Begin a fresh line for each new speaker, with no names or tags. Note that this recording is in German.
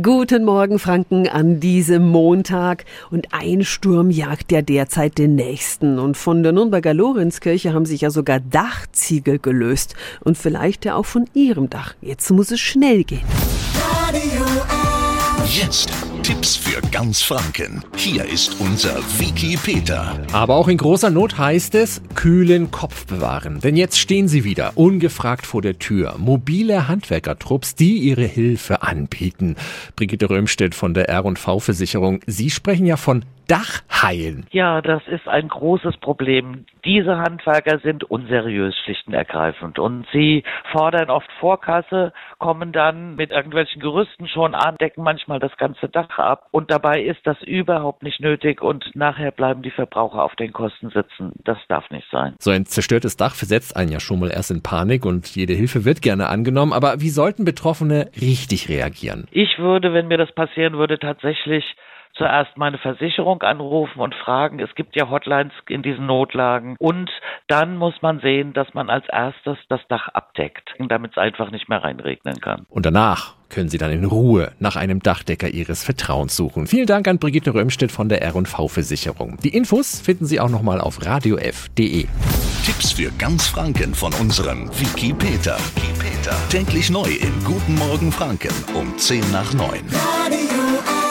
Guten Morgen, Franken, an diesem Montag. Und ein Sturm jagt ja derzeit den nächsten. Und von der Nürnberger Lorenzkirche haben sich ja sogar Dachziegel gelöst. Und vielleicht ja auch von ihrem Dach. Jetzt muss es schnell gehen.
Radio Jetzt Tipps für ganz Franken. Hier ist unser Wiki Peter.
Aber auch in großer Not heißt es, kühlen Kopf bewahren. Denn jetzt stehen sie wieder, ungefragt vor der Tür. Mobile Handwerkertrupps, die ihre Hilfe anbieten. Brigitte Römstedt von der R&V-Versicherung. Sie sprechen ja von Dachhaien.
Ja, das ist ein großes Problem. Diese Handwerker sind unseriös, schlicht und ergreifend. Und sie fordern oft Vorkasse, kommen dann mit irgendwelchen Gerüsten schon an, decken manchmal das ganze Dach ab. Und dabei ist das überhaupt nicht nötig und nachher bleiben die Verbraucher auf den Kosten sitzen. Das darf nicht sein.
So ein zerstörtes Dach versetzt einen ja schon mal erst in Panik und jede Hilfe wird gerne angenommen. Aber wie sollten Betroffene richtig reagieren?
Ich würde, wenn mir das passieren würde, tatsächlich zuerst meine Versicherung anrufen und fragen. Es gibt ja Hotlines in diesen Notlagen. Und dann muss man sehen, dass man als erstes das Dach abdeckt, damit es einfach nicht mehr reinregnen kann.
Und danach können Sie dann in Ruhe nach einem Dachdecker Ihres Vertrauens suchen. Vielen Dank an Brigitte Römstedt von der R&V Versicherung. Die Infos finden Sie auch nochmal auf radiof.de.
Tipps für ganz Franken von unserem Wiki Peter. Wiki Peter. Täglich neu in Guten Morgen Franken um 10 nach 9. Radio